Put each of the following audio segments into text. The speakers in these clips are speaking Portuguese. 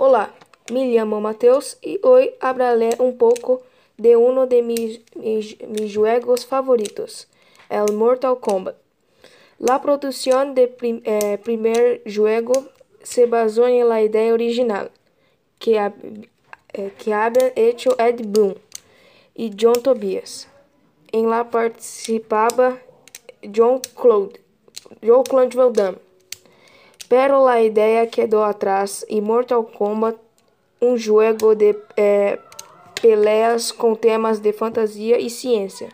Olá, me chamo Mateus e hoje hablaré um pouco de um de mis juegos favoritos, el Mortal Kombat. La produção de prim, eh, se basou em la ideia original que, eh, que habían Ed Boon e John Tobias. Em la participava John Claude, John Claude Van Damme. Pero a ideia quedou atrás e Mortal Kombat, um jogo de é, peleas com temas de fantasia e ciência,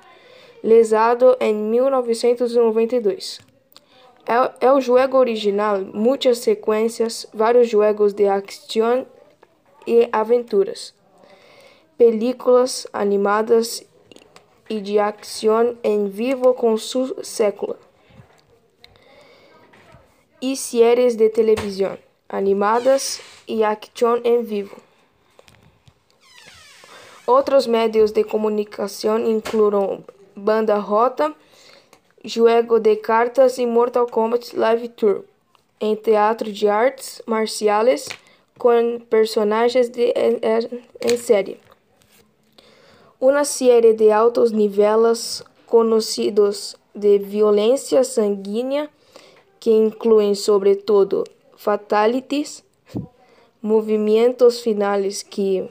lesado em 1992. É, é o jogo original, muitas sequências, vários jogos de ação e aventuras, películas animadas e de ação em vivo com sua sécula e séries de televisão animadas e action em vivo. Outros meios de comunicação incluem banda rota, jogo de cartas e Mortal Kombat Live Tour, em teatro de artes marciais com personagens de, em, em série. Série de altos níveis conhecidos de violência sanguínea que incluem, sobretudo, fatalities, movimentos finais que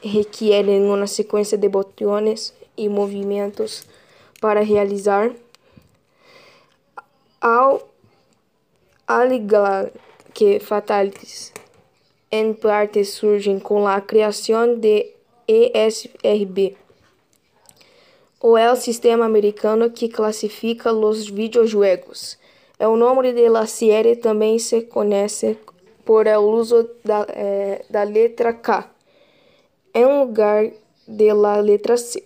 requerem uma sequência de botões e movimentos para realizar, ao alegar que fatalities em parte surgem com a criação de ESRB, ou é o sistema americano que classifica os videojogos o nome de la série também se conhece por el uso da, eh, da letra K em lugar de la letra C.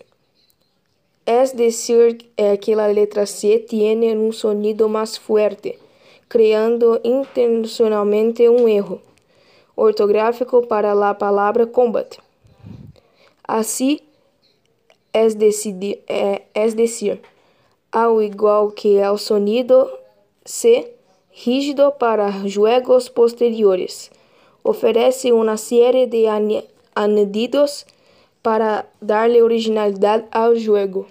Es decir, eh, que la letra C tiene un sonido más fuerte, creando intencionalmente um erro ortográfico para la palabra combat. Assim, es, decir, ao igual que el sonido C. Rígido para juegos posteriores. Oferece uma série de añadidos para darle originalidade ao jogo.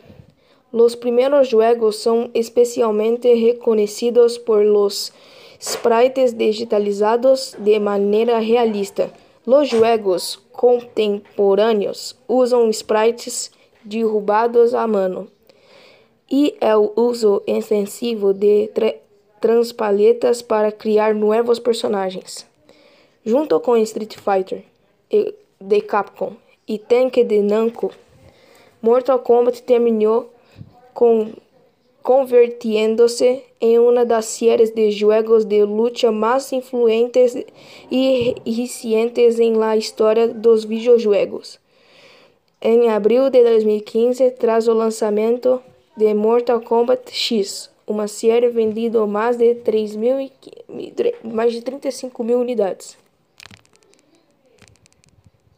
Los primeiros jogos são especialmente reconhecidos por los sprites digitalizados de maneira realista. Los jogos contemporâneos usam sprites derrubados à mão e o uso extensivo de transpaletas para criar novos personagens. Junto com Street Fighter de Capcom e Tekken de Namco, Mortal Kombat terminou com convirtiendo-se em uma das séries de jogos de luta mais influentes e recentes em la história dos videojogos. Em abril de 2015, tras o lançamento de Mortal Kombat X, uma série vendida mais de 3 mil, mais de 35 mil unidades.